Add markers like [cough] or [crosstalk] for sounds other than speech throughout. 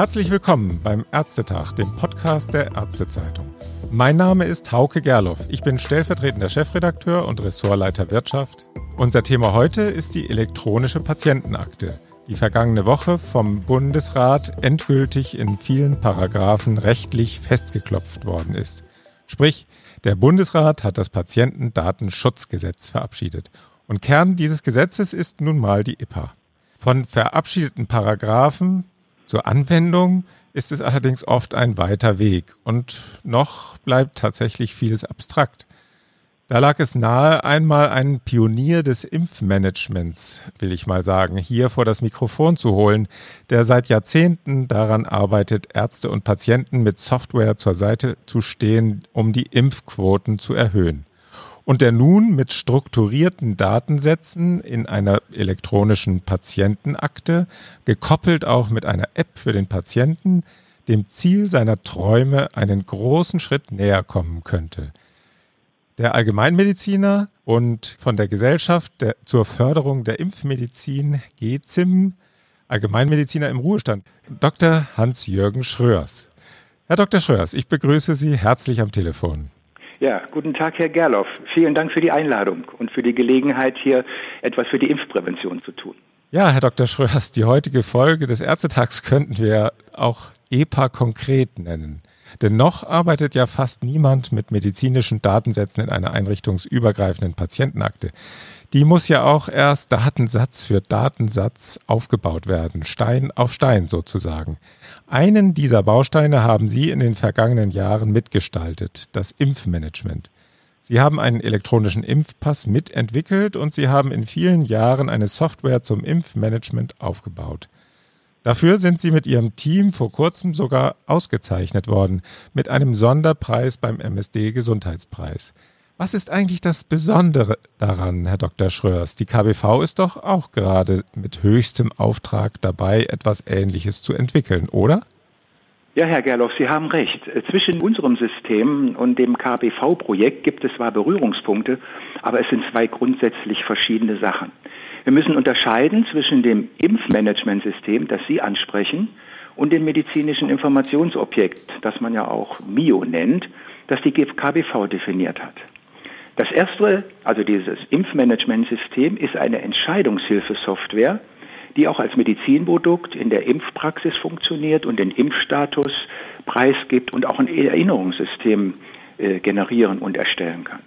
Herzlich willkommen beim Ärztetag, dem Podcast der Ärztezeitung. Mein Name ist Hauke Gerloff. Ich bin stellvertretender Chefredakteur und Ressortleiter Wirtschaft. Unser Thema heute ist die elektronische Patientenakte, die vergangene Woche vom Bundesrat endgültig in vielen Paragraphen rechtlich festgeklopft worden ist. Sprich, der Bundesrat hat das Patientendatenschutzgesetz verabschiedet. Und Kern dieses Gesetzes ist nun mal die IPA. Von verabschiedeten Paragraphen zur Anwendung ist es allerdings oft ein weiter Weg und noch bleibt tatsächlich vieles abstrakt. Da lag es nahe, einmal einen Pionier des Impfmanagements, will ich mal sagen, hier vor das Mikrofon zu holen, der seit Jahrzehnten daran arbeitet, Ärzte und Patienten mit Software zur Seite zu stehen, um die Impfquoten zu erhöhen und der nun mit strukturierten Datensätzen in einer elektronischen Patientenakte, gekoppelt auch mit einer App für den Patienten, dem Ziel seiner Träume einen großen Schritt näher kommen könnte. Der Allgemeinmediziner und von der Gesellschaft der, zur Förderung der Impfmedizin GZIM, Allgemeinmediziner im Ruhestand, Dr. Hans-Jürgen Schröers. Herr Dr. Schröers, ich begrüße Sie herzlich am Telefon. Ja, guten Tag, Herr Gerloff. Vielen Dank für die Einladung und für die Gelegenheit, hier etwas für die Impfprävention zu tun. Ja, Herr Dr. Schröers, die heutige Folge des Ärztetags könnten wir auch EPA konkret nennen. Denn noch arbeitet ja fast niemand mit medizinischen Datensätzen in einer einrichtungsübergreifenden Patientenakte. Die muss ja auch erst Datensatz für Datensatz aufgebaut werden, Stein auf Stein sozusagen. Einen dieser Bausteine haben Sie in den vergangenen Jahren mitgestaltet, das Impfmanagement. Sie haben einen elektronischen Impfpass mitentwickelt und Sie haben in vielen Jahren eine Software zum Impfmanagement aufgebaut. Dafür sind Sie mit Ihrem Team vor kurzem sogar ausgezeichnet worden mit einem Sonderpreis beim MSD Gesundheitspreis. Was ist eigentlich das Besondere daran, Herr Dr. Schröers? Die KBV ist doch auch gerade mit höchstem Auftrag dabei, etwas Ähnliches zu entwickeln, oder? Ja, Herr Gerloff, Sie haben recht. Zwischen unserem System und dem KBV-Projekt gibt es zwar Berührungspunkte, aber es sind zwei grundsätzlich verschiedene Sachen. Wir müssen unterscheiden zwischen dem Impfmanagementsystem, das Sie ansprechen, und dem medizinischen Informationsobjekt, das man ja auch MIO nennt, das die KBV definiert hat. Das erste, also dieses Impfmanagementsystem, ist eine Entscheidungshilfesoftware, die auch als Medizinprodukt in der Impfpraxis funktioniert und den Impfstatus preisgibt und auch ein Erinnerungssystem äh, generieren und erstellen kann.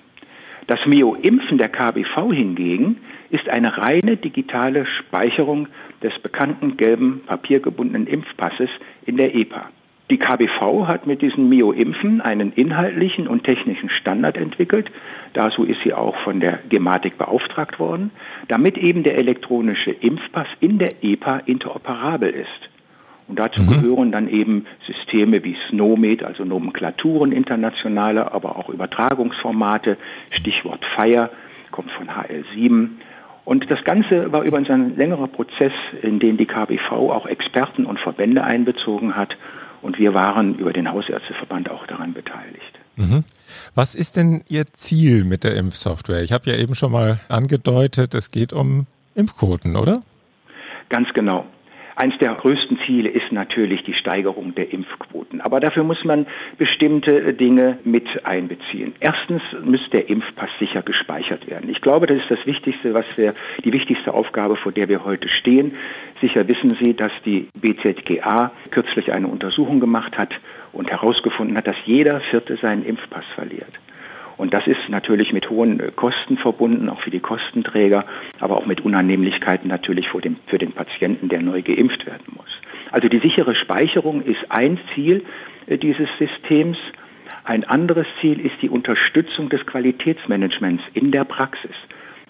Das Mio-Impfen der KBV hingegen ist eine reine digitale Speicherung des bekannten gelben papiergebundenen Impfpasses in der EPA. Die KBV hat mit diesen Mio-Impfen einen inhaltlichen und technischen Standard entwickelt. Dazu ist sie auch von der Gematik beauftragt worden, damit eben der elektronische Impfpass in der EPA interoperabel ist. Und dazu mhm. gehören dann eben Systeme wie SNOMED, also Nomenklaturen internationale, aber auch Übertragungsformate. Stichwort FIRE kommt von HL7. Und das Ganze war übrigens ein längerer Prozess, in den die KBV auch Experten und Verbände einbezogen hat und wir waren über den Hausärzteverband auch daran beteiligt. Mhm. Was ist denn Ihr Ziel mit der Impfsoftware? Ich habe ja eben schon mal angedeutet, es geht um Impfquoten, oder? Ganz genau. Eins der größten Ziele ist natürlich die Steigerung der Impfquoten. Aber dafür muss man bestimmte Dinge mit einbeziehen. Erstens muss der Impfpass sicher gespeichert werden. Ich glaube, das ist das Wichtigste, was wir, die wichtigste Aufgabe, vor der wir heute stehen. Sicher wissen Sie, dass die BZGA kürzlich eine Untersuchung gemacht hat und herausgefunden hat, dass jeder Vierte seinen Impfpass verliert. Und das ist natürlich mit hohen äh, Kosten verbunden, auch für die Kostenträger, aber auch mit Unannehmlichkeiten natürlich für den, für den Patienten, der neu geimpft werden muss. Also die sichere Speicherung ist ein Ziel äh, dieses Systems. Ein anderes Ziel ist die Unterstützung des Qualitätsmanagements in der Praxis.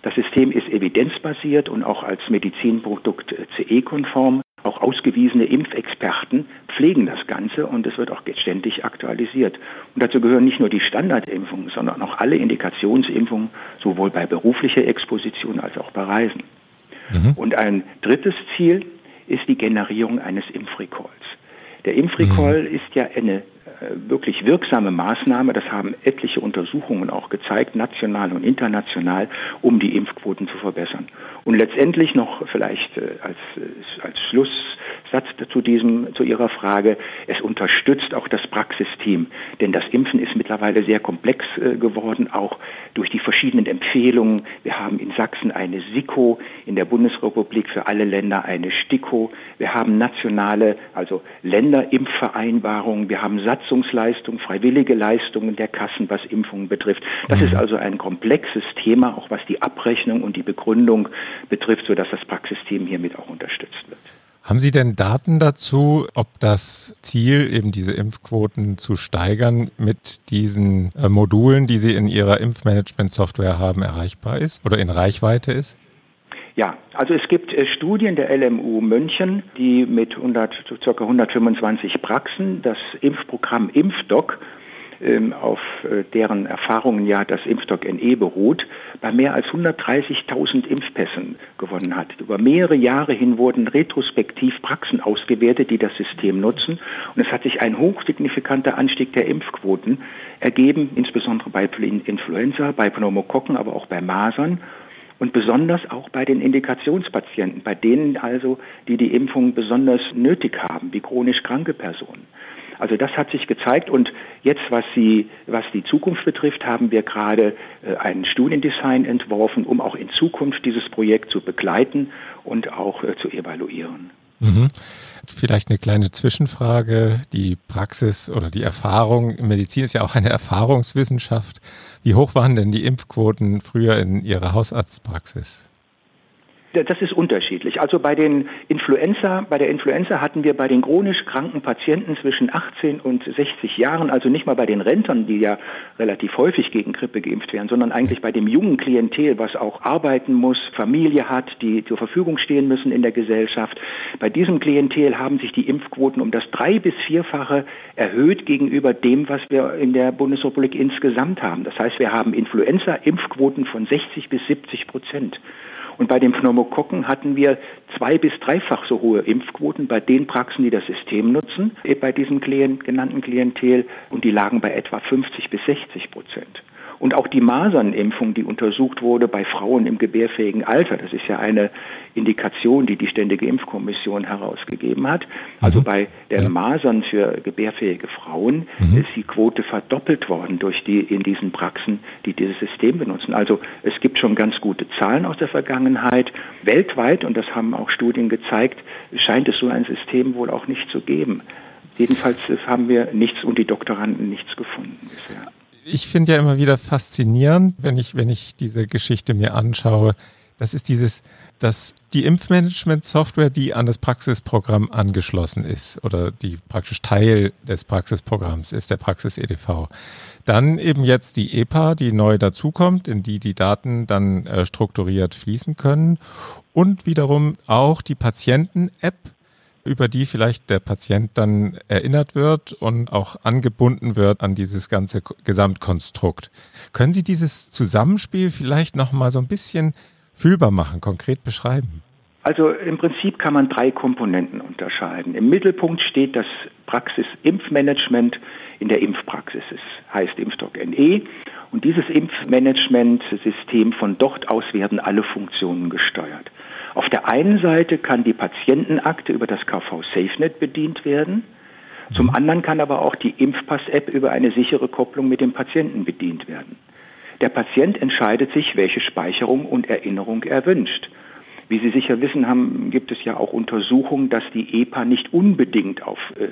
Das System ist evidenzbasiert und auch als Medizinprodukt äh, CE-konform. Auch ausgewiesene Impfexperten pflegen das Ganze und es wird auch ständig aktualisiert. Und dazu gehören nicht nur die Standardimpfungen, sondern auch alle Indikationsimpfungen, sowohl bei beruflicher Exposition als auch bei Reisen. Mhm. Und ein drittes Ziel ist die Generierung eines Impfrecalls. Der Impfrecall mhm. ist ja eine wirklich wirksame Maßnahme, das haben etliche Untersuchungen auch gezeigt, national und international, um die Impfquoten zu verbessern. Und letztendlich noch vielleicht äh, als, äh, als Schlusssatz zu, diesem, zu Ihrer Frage, es unterstützt auch das Praxisteam, denn das Impfen ist mittlerweile sehr komplex äh, geworden, auch durch die verschiedenen Empfehlungen. Wir haben in Sachsen eine SIKO, in der Bundesrepublik für alle Länder eine STIKO. Wir haben nationale, also Länderimpfvereinbarungen. Wir haben Satzungsleistungen, freiwillige Leistungen der Kassen, was Impfungen betrifft. Das mhm. ist also ein komplexes Thema, auch was die Abrechnung und die Begründung betrifft, sodass das Praxisteam hiermit auch unterstützt wird. Haben Sie denn Daten dazu, ob das Ziel, eben diese Impfquoten zu steigern, mit diesen äh, Modulen, die Sie in Ihrer Impfmanagement-Software haben, erreichbar ist oder in Reichweite ist? Ja, also es gibt äh, Studien der LMU München, die mit 100, ca. 125 Praxen das Impfprogramm Impfdoc ähm, auf äh, deren Erfahrungen ja das Impfstock NE beruht, bei mehr als 130.000 Impfpässen gewonnen hat. Über mehrere Jahre hin wurden retrospektiv Praxen ausgewertet, die das System nutzen. Und es hat sich ein hochsignifikanter Anstieg der Impfquoten ergeben, insbesondere bei Influenza, bei Pneumokokken, aber auch bei Masern und besonders auch bei den Indikationspatienten, bei denen also, die die Impfung besonders nötig haben, wie chronisch kranke Personen. Also das hat sich gezeigt und jetzt, was, sie, was die Zukunft betrifft, haben wir gerade äh, einen Studiendesign entworfen, um auch in Zukunft dieses Projekt zu begleiten und auch äh, zu evaluieren. Mhm. Vielleicht eine kleine Zwischenfrage. Die Praxis oder die Erfahrung, Medizin ist ja auch eine Erfahrungswissenschaft. Wie hoch waren denn die Impfquoten früher in Ihrer Hausarztpraxis? Das ist unterschiedlich. Also bei den Influenza, bei der Influenza hatten wir bei den chronisch kranken Patienten zwischen 18 und 60 Jahren, also nicht mal bei den Rentern, die ja relativ häufig gegen Grippe geimpft werden, sondern eigentlich bei dem jungen Klientel, was auch arbeiten muss, Familie hat, die zur Verfügung stehen müssen in der Gesellschaft. Bei diesem Klientel haben sich die Impfquoten um das drei- bis vierfache erhöht gegenüber dem, was wir in der Bundesrepublik insgesamt haben. Das heißt, wir haben Influenza-Impfquoten von 60 bis 70 Prozent. Und bei den Pneumokokken hatten wir zwei- bis dreifach so hohe Impfquoten bei den Praxen, die das System nutzen, bei diesem Klient, genannten Klientel. Und die lagen bei etwa 50 bis 60 Prozent. Und auch die Masernimpfung, die untersucht wurde bei Frauen im gebärfähigen Alter, das ist ja eine Indikation, die die Ständige Impfkommission herausgegeben hat. Also bei der. Masern für gebärfähige Frauen mhm. ist die Quote verdoppelt worden durch die in diesen Praxen, die dieses System benutzen. Also es gibt schon ganz gute Zahlen aus der Vergangenheit. Weltweit, und das haben auch Studien gezeigt, scheint es so ein System wohl auch nicht zu geben. Jedenfalls haben wir nichts und die Doktoranden nichts gefunden bisher ich finde ja immer wieder faszinierend, wenn ich, wenn ich diese Geschichte mir anschaue. Das ist dieses, dass die Impfmanagement-Software, die an das Praxisprogramm angeschlossen ist oder die praktisch Teil des Praxisprogramms ist, der Praxis-EDV. Dann eben jetzt die EPA, die neu dazukommt, in die die Daten dann äh, strukturiert fließen können. Und wiederum auch die Patienten-App, über die vielleicht der Patient dann erinnert wird und auch angebunden wird an dieses ganze Gesamtkonstrukt. Können Sie dieses Zusammenspiel vielleicht noch mal so ein bisschen fühlbar machen, konkret beschreiben? Also im Prinzip kann man drei Komponenten unterscheiden. Im Mittelpunkt steht das Praxis-Impfmanagement in der Impfpraxis. Es heißt Impfstock NE. Und dieses Impfmanagementsystem, von dort aus werden alle Funktionen gesteuert. Auf der einen Seite kann die Patientenakte über das KV SafeNet bedient werden. Zum anderen kann aber auch die Impfpass-App über eine sichere Kopplung mit dem Patienten bedient werden. Der Patient entscheidet sich, welche Speicherung und Erinnerung er wünscht. Wie Sie sicher wissen, haben, gibt es ja auch Untersuchungen, dass die EPA nicht unbedingt auf äh,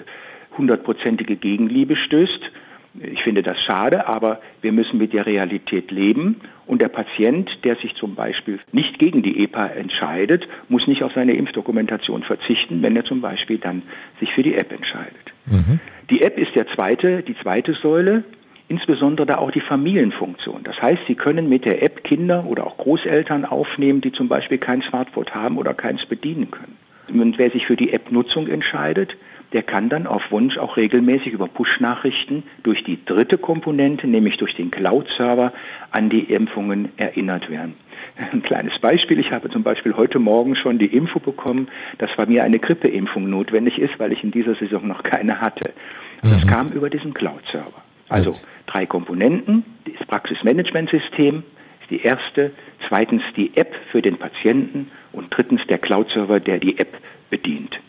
hundertprozentige Gegenliebe stößt. Ich finde das schade, aber wir müssen mit der Realität leben. Und der Patient, der sich zum Beispiel nicht gegen die EPA entscheidet, muss nicht auf seine Impfdokumentation verzichten, wenn er zum Beispiel dann sich für die App entscheidet. Mhm. Die App ist der zweite, die zweite Säule, insbesondere da auch die Familienfunktion. Das heißt, Sie können mit der App Kinder oder auch Großeltern aufnehmen, die zum Beispiel kein Smartphone haben oder keins bedienen können. Und wer sich für die App-Nutzung entscheidet, der kann dann auf Wunsch auch regelmäßig über Push-Nachrichten durch die dritte Komponente, nämlich durch den Cloud-Server, an die Impfungen erinnert werden. [laughs] Ein kleines Beispiel, ich habe zum Beispiel heute Morgen schon die Info bekommen, dass bei mir eine Grippeimpfung notwendig ist, weil ich in dieser Saison noch keine hatte. Das mhm. kam über diesen Cloud-Server. Also drei Komponenten, das Praxismanagementsystem ist die erste, zweitens die App für den Patienten und drittens der Cloud-Server, der die App bedient.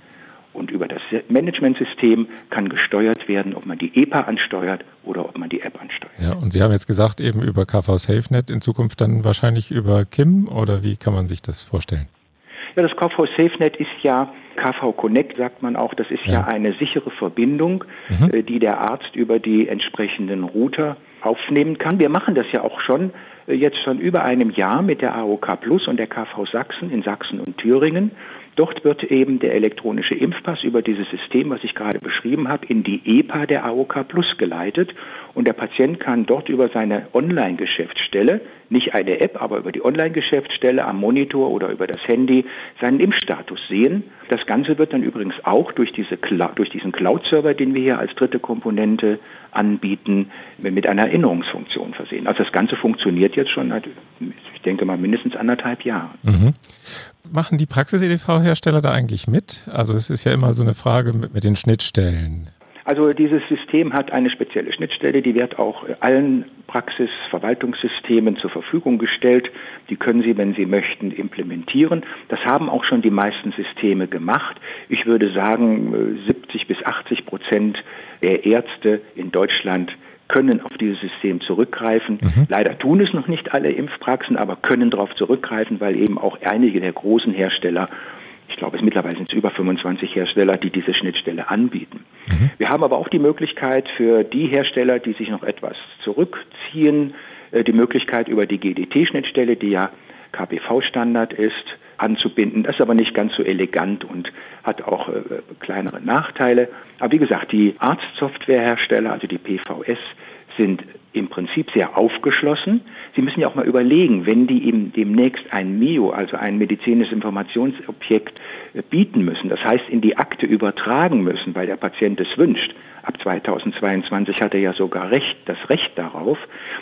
Und über das Managementsystem kann gesteuert werden, ob man die EPA ansteuert oder ob man die App ansteuert. Ja, und Sie haben jetzt gesagt, eben über KV SafeNet, in Zukunft dann wahrscheinlich über KIM oder wie kann man sich das vorstellen? Ja, das KV SafeNet ist ja KV Connect, sagt man auch, das ist ja, ja eine sichere Verbindung, mhm. Äh, die der Arzt über die entsprechenden Router aufnehmen kann. Wir machen das ja auch schon äh, jetzt schon über einem Jahr mit der AOK Plus und der KV Sachsen in Sachsen und Thüringen. Dort wird eben der elektronische Impfpass über dieses System, was ich gerade beschrieben habe, in die EPA der AOK Plus geleitet. Und der Patient kann dort über seine Online-Geschäftsstelle, nicht eine App, aber über die Online-Geschäftsstelle am Monitor oder über das Handy seinen Impfstatus sehen. Das Ganze wird dann übrigens auch durch, diese durch diesen Cloud-Server, den wir hier als dritte Komponente anbieten, mit einer Erinnerungsfunktion versehen. Also das Ganze funktioniert jetzt schon, ich denke mal, mindestens anderthalb Jahre. Mhm machen die Praxis-EDV-Hersteller da eigentlich mit? Also es ist ja immer so eine Frage mit, mit den Schnittstellen. Also dieses System hat eine spezielle Schnittstelle, die wird auch allen Praxisverwaltungssystemen zur Verfügung gestellt. Die können Sie, wenn Sie möchten, implementieren. Das haben auch schon die meisten Systeme gemacht. Ich würde sagen, 70 bis 80 Prozent der Ärzte in Deutschland können auf dieses System zurückgreifen. Mhm. Leider tun es noch nicht alle Impfpraxen, aber können darauf zurückgreifen, weil eben auch einige der großen Hersteller ich glaube, es mittlerweile sind es über 25 Hersteller, die diese Schnittstelle anbieten. Mhm. Wir haben aber auch die Möglichkeit für die Hersteller, die sich noch etwas zurückziehen, äh, die Möglichkeit über die GDT-Schnittstelle, die ja KPV-Standard ist, anzubinden. Das ist aber nicht ganz so elegant und hat auch äh, kleinere Nachteile. Aber wie gesagt, die Arztsoftwarehersteller, also die PVS, sind im Prinzip sehr aufgeschlossen. Sie müssen ja auch mal überlegen, wenn die ihm demnächst ein MIO, also ein medizinisches Informationsobjekt, äh, bieten müssen, das heißt in die Akte übertragen müssen, weil der Patient es wünscht, ab 2022 hat er ja sogar Recht, das Recht darauf,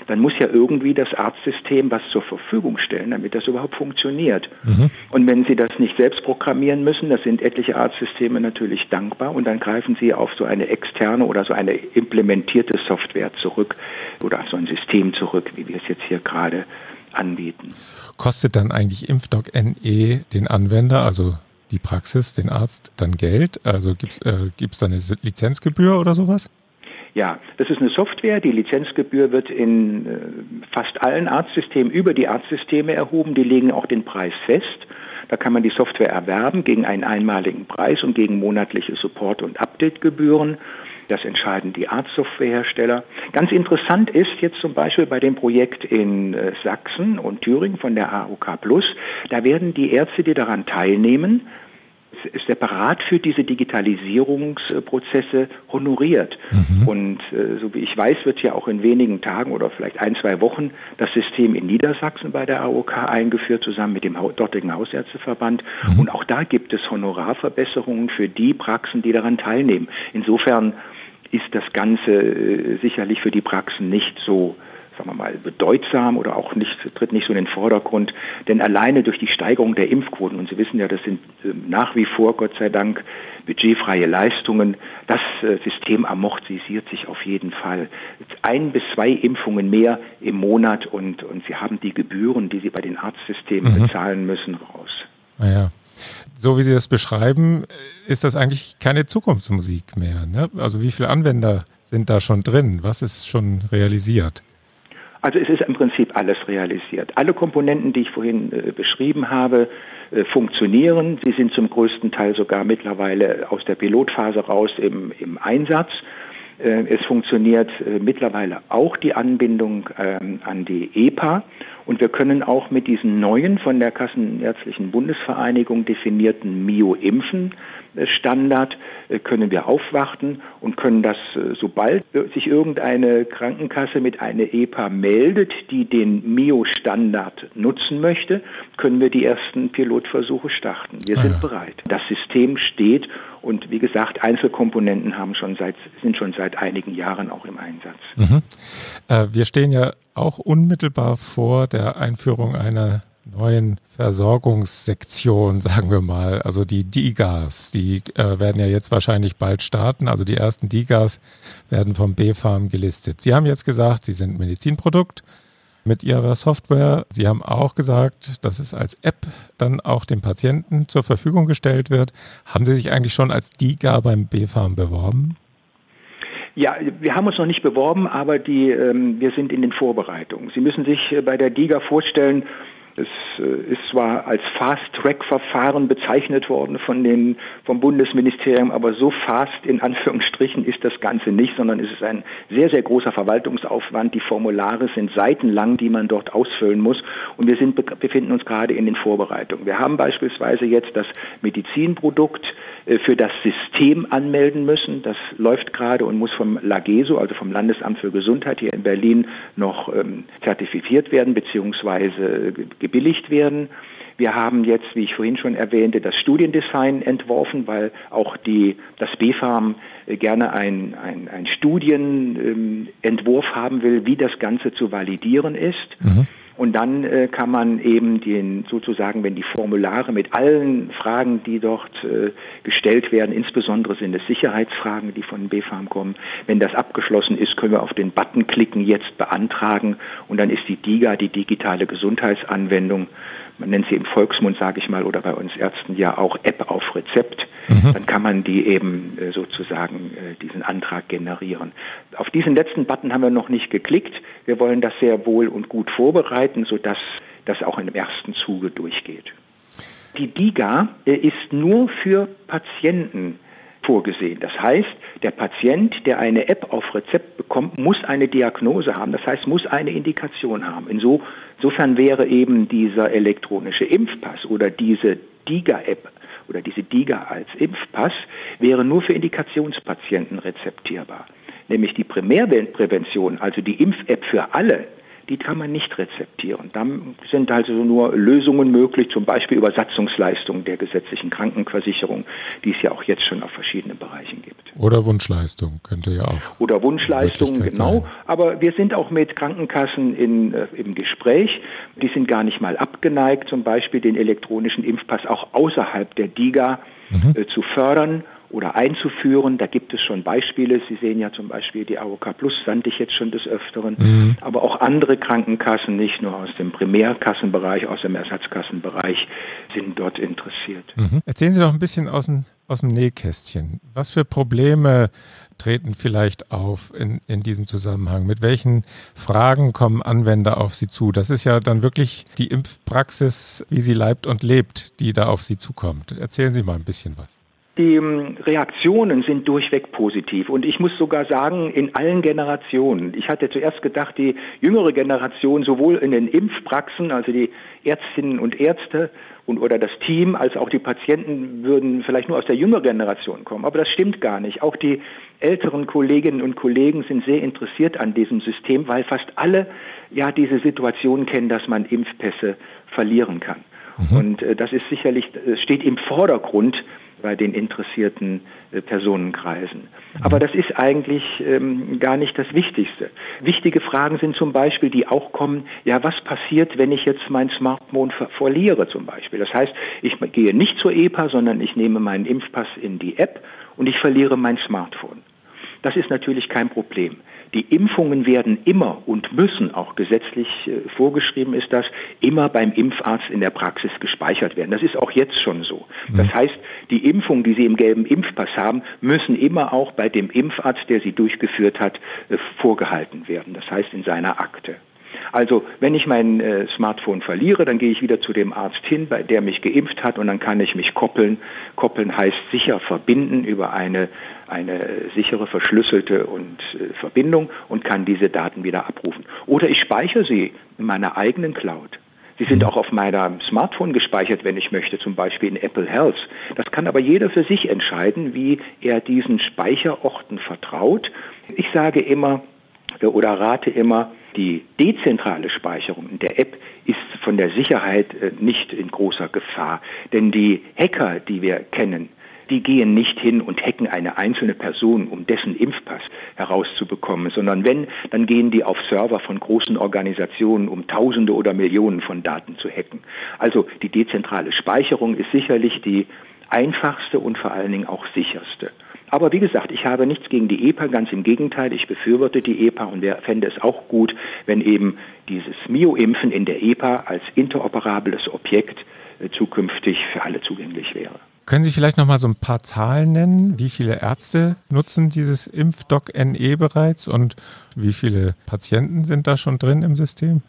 dann muss ja irgendwie das Arztsystem was zur Verfügung stellen, damit das überhaupt funktioniert. Mhm. Und wenn Sie das nicht selbst programmieren müssen, das sind etliche Arztsysteme natürlich dankbar und dann greifen Sie auf so eine externe oder so eine implementierte Software zurück oder auf so ein System zurück, wie wir es jetzt hier gerade anbieten. Kostet dann eigentlich Impfdoc NE den Anwender, also die Praxis, den Arzt, dann Geld? Also gibt es äh, da eine Lizenzgebühr oder sowas? Ja, das ist eine Software. Die Lizenzgebühr wird in äh, fast allen Arztsystemen über die Arztsysteme erhoben. Die legen auch den Preis fest. Da kann man die Software erwerben gegen einen einmaligen Preis und gegen monatliche Support- und Updategebühren. Das entscheiden die Arztsoftwarehersteller. Ganz interessant ist jetzt zum Beispiel bei dem Projekt in äh, Sachsen und Thüringen von der AOK Plus, da werden die Ärzte, die daran teilnehmen, separat für diese Digitalisierungsprozesse honoriert. Mhm. Und äh, so wie ich weiß, wird ja auch in wenigen Tagen oder vielleicht ein, zwei Wochen das System in Niedersachsen bei der AOK eingeführt, zusammen mit dem dortigen Hausärzteverband. Mhm. Und auch da gibt es Honorarverbesserungen für die Praxen, die daran teilnehmen. Insofern ist das Ganze äh, sicherlich für die Praxen nicht so sagen wir mal, bedeutsam oder auch nicht, tritt nicht so in den Vordergrund. Denn alleine durch die Steigerung der Impfquoten, und Sie wissen ja, das sind ähm, nach wie vor, Gott sei Dank, budgetfreie Leistungen, das äh, System amortisiert sich auf jeden Fall. Ein bis zwei Impfungen mehr im Monat und, und Sie haben die Gebühren, die Sie bei den Arztsystemen mhm. bezahlen müssen, raus. Naja. Ah so wie Sie das beschreiben, ist das eigentlich keine Zukunftsmusik mehr. Ne? Also wie viele Anwender sind da schon drin? Was ist schon realisiert? Also es ist im Prinzip alles realisiert. Alle Komponenten, die ich vorhin äh, beschrieben habe, äh, funktionieren. Sie sind zum größten Teil sogar mittlerweile aus der Pilotphase raus im, im Einsatz. Äh, es funktioniert äh, mittlerweile auch die Anbindung ähm, an die EPA und wir können auch mit diesen neuen von der Kassenärztlichen Bundesvereinigung definierten MIO-Impfen Standard äh, können wir aufwarten und können das, sobald sich irgendeine Krankenkasse mit einer EPA meldet, die den MIO-Standard nutzen möchte, können wir die ersten Pilotversuche starten. Wir ah, sind ja. bereit. Das System steht Und wie gesagt, Einzelkomponenten haben schon seit, sind schon seit einigen Jahren auch im Einsatz. Mhm. Äh, wir stehen ja auch unmittelbar vor der Einführung einer neuen Versorgungssektion, [laughs] sagen wir mal, also die DIGAs, die äh, werden ja jetzt wahrscheinlich bald starten. Also die ersten DIGAs werden vom B-Farm gelistet. Sie haben jetzt gesagt, Sie sind Medizinprodukt mit Ihrer Software. Sie haben auch gesagt, dass es als App dann auch dem Patienten zur Verfügung gestellt wird. Haben Sie sich eigentlich schon als DIGA beim B-Farm beworben? Ja, wir haben uns noch nicht beworben, aber die, ähm, wir sind in den Vorbereitungen. Sie müssen sich äh, bei der DIGA vorstellen, es äh, ist zwar als Fast-Track-Verfahren bezeichnet worden von den, vom Bundesministerium, aber so fast in Anführungsstrichen ist das Ganze nicht, sondern es ist ein sehr, sehr großer Verwaltungsaufwand. Die Formulare sind seitenlang, die man dort ausfüllen muss. Und wir sind, befinden uns gerade in den Vorbereitungen. Wir haben beispielsweise jetzt das Medizinprodukt äh, für das System anmelden müssen. Das läuft gerade und muss vom LAGESO, also vom Landesamt für Gesundheit hier in Berlin, noch ähm, zertifiziert werden bzw. gebilligt werden. Wir haben jetzt, wie ich vorhin schon erwähnte, das Studiendesign entworfen, weil auch die, das BfArM äh, gerne ein, ein, Studienentwurf haben will, wie das Ganze zu validieren ist. Mhm. Und dann äh, kann man eben den sozusagen, wenn die Formulare mit allen Fragen, die dort äh, gestellt werden, insbesondere sind es Sicherheitsfragen, die von BfArM kommen, wenn das abgeschlossen ist, können wir auf den Button klicken, jetzt beantragen. Und dann ist die DIGA, die digitale Gesundheitsanwendung, man nennt sie im Volksmund, sage ich mal, oder bei uns Ärzten ja auch App auf Rezept, mhm. dann kann man die eben äh, sozusagen äh, diesen Antrag generieren. Auf diesen letzten Button haben wir noch nicht geklickt. Wir wollen das sehr wohl und gut vorbereiten, sodass das auch im ersten Zuge durchgeht. Die DIGA äh, ist nur für Patienten vorgesehen. Das heißt, der Patient, der eine App auf Rezept bekommt, muss eine Diagnose haben, das heißt, muss eine Indikation haben. Insofern wäre eben dieser elektronische Impfpass oder diese DIGA-App oder diese DIGA als Impfpass wäre nur für Indikationspatienten rezeptierbar. Nämlich die Primärprävention, also die Impf-App für alle, die kann man nicht rezeptieren. Da sind also nur Lösungen möglich, zum Beispiel Übersatzungsleistungen der gesetzlichen Krankenversicherung, die es ja auch jetzt schon auf verschiedenen Bereichen gibt. Oder Wunschleistung könnte ja auch. Oder Wunschleistungen, genau. Sein. Aber wir sind auch mit Krankenkassen in, äh, im Gespräch. Die sind gar nicht mal abgeneigt, zum Beispiel den elektronischen Impfpass auch außerhalb der DIGA mhm. äh, zu fördern oder einzuführen. Da gibt es schon Beispiele. Sie sehen ja zum Beispiel die AOK Plus, sandte ich jetzt schon des Öfteren. Mhm. Aber auch andere Krankenkassen, nicht nur aus dem Primärkassenbereich, aus dem Ersatzkassenbereich, sind dort interessiert. Mhm. Erzählen Sie doch ein bisschen aus dem, aus dem Nähkästchen. Was für Probleme treten vielleicht auf in, in diesem Zusammenhang? Mit welchen Fragen kommen Anwender auf Sie zu? Das ist ja dann wirklich die Impfpraxis, wie sie leibt und lebt, die da auf Sie zukommt. Erzählen Sie mal ein bisschen was. Die ähm, Reaktionen sind durchweg positiv und ich muss sogar sagen, in allen Generationen. Ich hatte zuerst gedacht, die jüngere Generation sowohl in den Impfpraxen, also die Ärztinnen und Ärzte und oder das Team, als auch die Patienten würden vielleicht nur aus der jüngeren Generation kommen. Aber das stimmt gar nicht. Auch die älteren Kolleginnen und Kollegen sind sehr interessiert an diesem System, weil fast alle ja diese Situation kennen, dass man Impfpässe verlieren kann. Mhm. Und äh, das ist sicherlich, äh, steht im Vordergrund bei den interessierten äh, Personenkreisen. Aber das ist eigentlich ähm, gar nicht das Wichtigste. Wichtige Fragen sind zum Beispiel, die auch kommen, ja, was passiert, wenn ich jetzt mein Smartphone ver verliere zum Beispiel? Das heißt, ich gehe nicht zur EPA, sondern ich nehme meinen Impfpass in die App und ich verliere mein Smartphone. Das ist natürlich kein Problem. Die Impfungen werden immer und müssen auch gesetzlich äh, vorgeschrieben ist das, immer beim Impfarzt in der Praxis gespeichert werden. Das ist auch jetzt schon so. Mhm. Das heißt, die Impfungen, die Sie im gelben Impfpass haben, müssen immer auch bei dem Impfarzt, der sie durchgeführt hat, äh, vorgehalten werden. Das heißt in seiner Akte. Also wenn ich mein äh, Smartphone verliere, dann gehe ich wieder zu dem Arzt hin, bei der mich geimpft hat und dann kann ich mich koppeln. Koppeln heißt sicher verbinden über eine, eine sichere, verschlüsselte und, äh, Verbindung und kann diese Daten wieder abrufen. Oder ich speichere sie in meiner eigenen Cloud. Sie sind auch auf meinem Smartphone gespeichert, wenn ich möchte, zum Beispiel in Apple Health. Das kann aber jeder für sich entscheiden, wie er diesen Speicherorten vertraut. Ich sage immer oder rate immer, die dezentrale Speicherung in der App ist von der Sicherheit äh, nicht in großer Gefahr, denn die Hacker, die wir kennen, die gehen nicht hin und hacken eine einzelne Person, um dessen Impfpass herauszubekommen, sondern wenn, dann gehen die auf Server von großen Organisationen, um Tausende oder Millionen von Daten zu hacken. Also die dezentrale Speicherung ist sicherlich die einfachste und vor allen Dingen auch sicherste. Aber wie gesagt, ich habe nichts gegen die EPA, ganz im Gegenteil, ich befürworte die EPA und fände es auch gut, wenn eben dieses Mio-Impfen in der EPA als interoperables Objekt äh, zukünftig für alle zugänglich wäre. Können Sie vielleicht noch mal so ein paar Zahlen nennen? Wie viele Ärzte nutzen dieses Impfdoc NE bereits und wie viele Patienten sind da schon drin im System?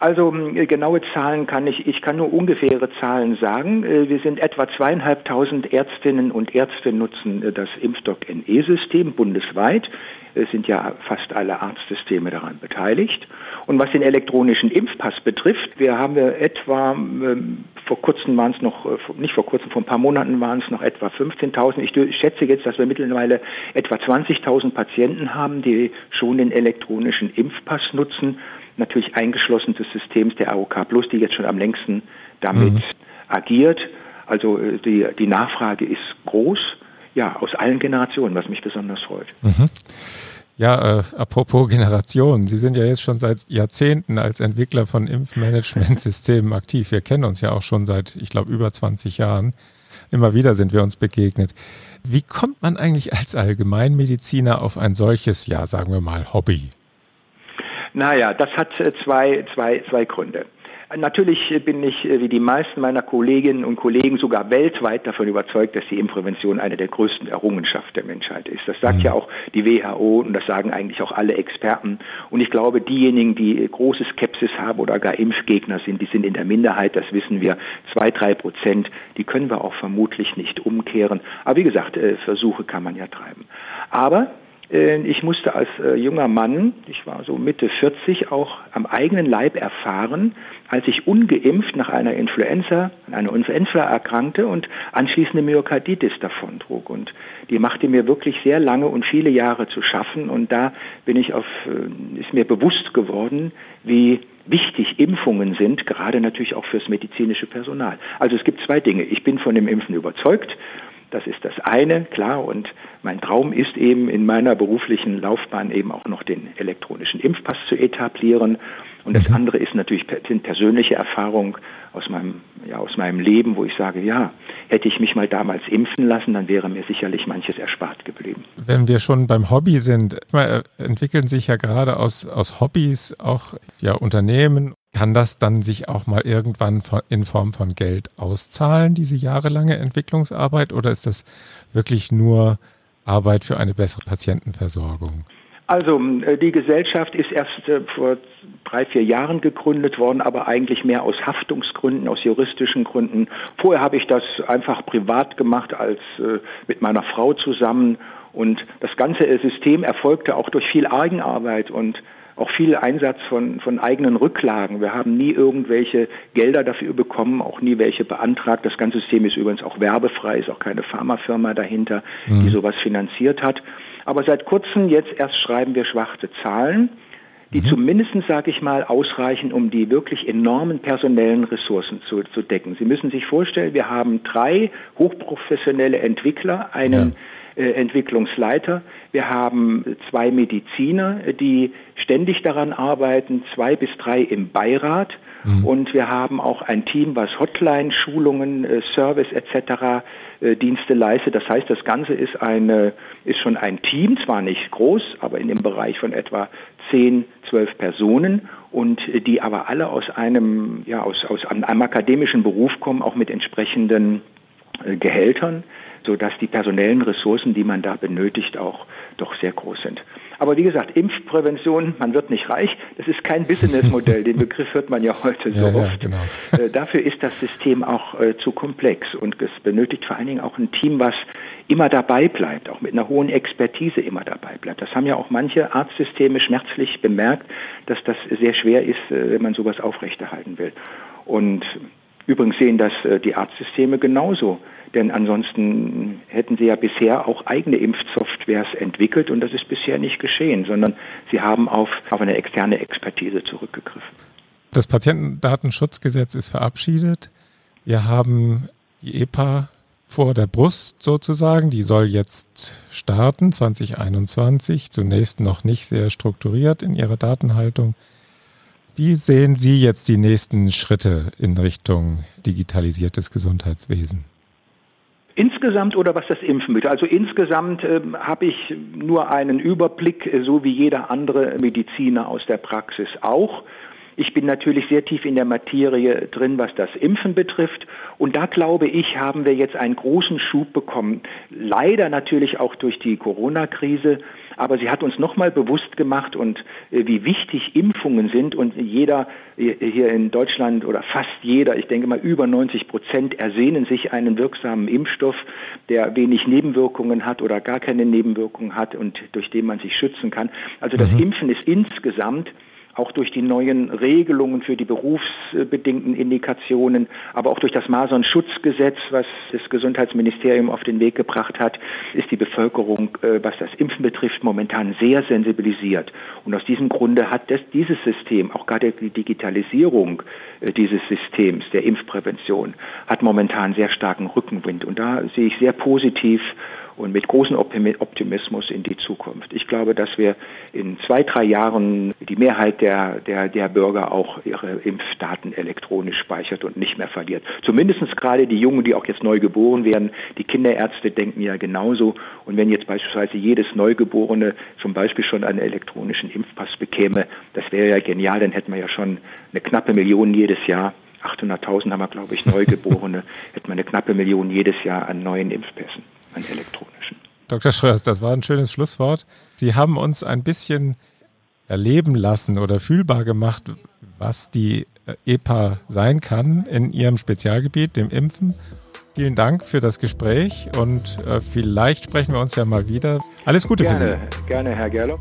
Also äh, genaue Zahlen kann ich, ich kann nur ungefähre Zahlen sagen. Äh, wir sind etwa zweieinhalbtausend Ärztinnen und Ärzte nutzen äh, das Impfstock NE-System bundesweit. Es sind ja fast alle Arztsysteme daran beteiligt. Und was den elektronischen Impfpass betrifft, wir haben etwa, ähm, vor kurzem waren es noch, nicht vor kurzem, vor ein paar Monaten waren es noch etwa 15.000. Ich schätze jetzt, dass wir mittlerweile etwa 20.000 Patienten haben, die schon den elektronischen Impfpass nutzen natürlich eingeschlossen des Systems der AOK Plus, die jetzt schon am längsten damit mhm. agiert. Also äh, die, die Nachfrage ist groß, ja, aus allen Generationen, was mich besonders freut. Mhm. Ja, äh, apropos Generationen, Sie sind ja jetzt schon seit Jahrzehnten als Entwickler von Impfmanagementsystemen [laughs] aktiv. Wir kennen uns ja auch schon seit, ich glaube, über 20 Jahren. Immer wieder sind wir uns begegnet. Wie kommt man eigentlich als Allgemeinmediziner auf ein solches, ja, sagen wir mal, Hobby? Naja, das hat äh, zwei, zwei, zwei Gründe. Natürlich bin ich, äh, wie die meisten meiner Kolleginnen und Kollegen, sogar weltweit davon überzeugt, dass die Impfprävention eine der größten Errungenschaften der Menschheit ist. Das sagt mhm. ja auch die WHO und das sagen eigentlich auch alle Experten. Und ich glaube, diejenigen, die große Skepsis haben oder gar Impfgegner sind, die sind in der Minderheit, das wissen wir, zwei, drei Prozent. Die können wir auch vermutlich nicht umkehren. Aber wie gesagt, äh, Versuche kann man ja treiben. Aber äh, ich musste als äh, junger Mann, ich war so Mitte 40, auch am eigenen Leib erfahren, als ich ungeimpft nach einer Influenza, einer Influenza erkrankte und anschließende Myokarditis davontrug. Und die machte mir wirklich sehr lange und viele Jahre zu schaffen. Und da bin ich auf, äh, ist mir bewusst geworden, wie wichtig Impfungen sind, gerade natürlich auch fürs medizinische Personal. Also es gibt zwei Dinge. Ich bin von dem Impfen überzeugt das ist das eine, klar. Und mein Traum ist eben in meiner beruflichen Laufbahn eben auch noch den elektronischen Impfpass zu etablieren. Und das mhm. andere ist natürlich persönliche Erfahrung aus meinem, ja, aus meinem Leben, wo ich sage, ja, hätte ich mich mal damals impfen lassen, dann wäre mir sicherlich manches erspart geblieben. Wenn wir schon beim Hobby sind, äh, entwickeln sich ja gerade aus, aus Hobbys auch ja, Unternehmen kann das dann sich auch mal irgendwann in Form von Geld auszahlen, diese jahrelange Entwicklungsarbeit, oder ist das wirklich nur Arbeit für eine bessere Patientenversorgung? Also äh, die Gesellschaft ist erst äh, vor drei, vier Jahren gegründet worden, aber eigentlich mehr aus Haftungsgründen, aus juristischen Gründen. Vorher habe ich das einfach privat gemacht, als äh, mit meiner Frau zusammen. Und das ganze System erfolgte auch durch viel Eigenarbeit und auch viel Einsatz von, von eigenen Rücklagen. Wir haben nie irgendwelche Gelder dafür bekommen, auch nie welche beantragt. Das ganze System ist übrigens auch werbefrei, ist auch keine Pharmafirma dahinter, mhm. die sowas finanziert hat. Aber seit kurzem jetzt erst schreiben wir schwarze Zahlen, die mhm. zumindest, sage ich mal, ausreichen, um die wirklich enormen personellen Ressourcen zu, zu decken. Sie müssen sich vorstellen, wir haben drei hochprofessionelle Entwickler, einen ja Entwicklungsleiter. Wir haben zwei Mediziner, die ständig daran arbeiten, zwei bis drei im Beirat. Mhm. Und wir haben auch ein Team, was Hotline, Schulungen, äh, Service etc. Äh, Dienste leistet. Das heißt, das Ganze ist, eine, ist schon ein Team, zwar nicht groß, aber in dem Bereich von etwa 10, 12 Personen und die aber alle aus einem, ja, aus, aus einem akademischen Beruf kommen, auch mit entsprechenden Gehältern sodass die personellen Ressourcen, die man da benötigt, auch doch sehr groß sind. Aber wie gesagt, Impfprävention, man wird nicht reich, das ist kein Businessmodell, den Begriff hört man ja heute so ja, oft. Ja, genau. Äh, dafür ist das System auch äh, zu komplex und es benötigt vor allen Dingen auch ein Team, was immer dabei bleibt, auch mit einer hohen Expertise immer dabei bleibt. Das haben ja auch manche Arztsysteme schmerzlich bemerkt, dass das sehr schwer ist, äh, wenn man sowas aufrechterhalten will. Und übrigens sehen das die Arztsysteme genauso. Denn ansonsten hätten sie ja bisher auch eigene Impfsoftwares entwickelt und das ist bisher nicht geschehen, sondern sie haben auf, auf eine externe Expertise zurückgegriffen. Das Patientendatenschutzgesetz ist verabschiedet. Wir haben die EPA vor der Brust sozusagen. Die soll jetzt starten 2021, zunächst noch nicht sehr strukturiert in ihrer Datenhaltung. Wie sehen Sie jetzt die nächsten Schritte in Richtung digitalisiertes Gesundheitswesen? Insgesamt oder was das Impfen betrifft? Also insgesamt äh, habe ich nur einen Überblick, äh, so wie jeder andere Mediziner aus der Praxis auch. Ich bin natürlich sehr tief in der Materie drin, was das Impfen betrifft. Und da glaube ich, haben wir jetzt einen großen Schub bekommen. Leider natürlich auch durch die Corona-Krise. Aber sie hat uns nochmal bewusst gemacht und äh, wie wichtig Impfungen sind. Und jeder äh, hier in Deutschland oder fast jeder, ich denke mal über 90 Prozent, ersehnen sich einen wirksamen Impfstoff, der wenig Nebenwirkungen hat oder gar keine Nebenwirkungen hat und durch den man sich schützen kann. Also das mhm. Impfen ist insgesamt auch durch die neuen Regelungen für die berufsbedingten Indikationen, aber auch durch das Masernschutzgesetz, was das Gesundheitsministerium auf den Weg gebracht hat, ist die Bevölkerung, äh, was das Impfen betrifft, momentan sehr sensibilisiert. Und aus diesem Grunde hat das, dieses System, auch gerade die Digitalisierung äh, dieses Systems der Impfprävention, hat momentan sehr starken Rückenwind. Und da sehe ich sehr positiv und mit großem Optimismus in die Zukunft. Ich glaube, dass wir in zwei, drei Jahren die Mehrheit der, der, der Bürger auch ihre Impfdaten elektronisch speichert und nicht mehr verliert. Zumindest gerade die Jungen, die auch jetzt neu geboren werden. Die Kinderärzte denken ja genauso. Und wenn jetzt beispielsweise jedes Neugeborene zum Beispiel schon einen elektronischen Impfpass bekäme, das wäre ja genial, dann hätten wir ja schon eine knappe Million jedes Jahr. 800.000 haben wir, glaube ich, Neugeborene, [laughs] hätten wir eine knappe Million jedes Jahr an neuen Impfpässen an elektronischen. Dr. Schröers, das war ein schönes Schlusswort. Sie haben uns ein bisschen erleben lassen oder fühlbar gemacht, was die EPA sein kann in Ihrem Spezialgebiet, dem Impfen. Vielen Dank für das Gespräch und äh, vielleicht sprechen wir uns ja mal wieder. Alles Gute gerne, für Sie. Gerne, Herr Gerloff.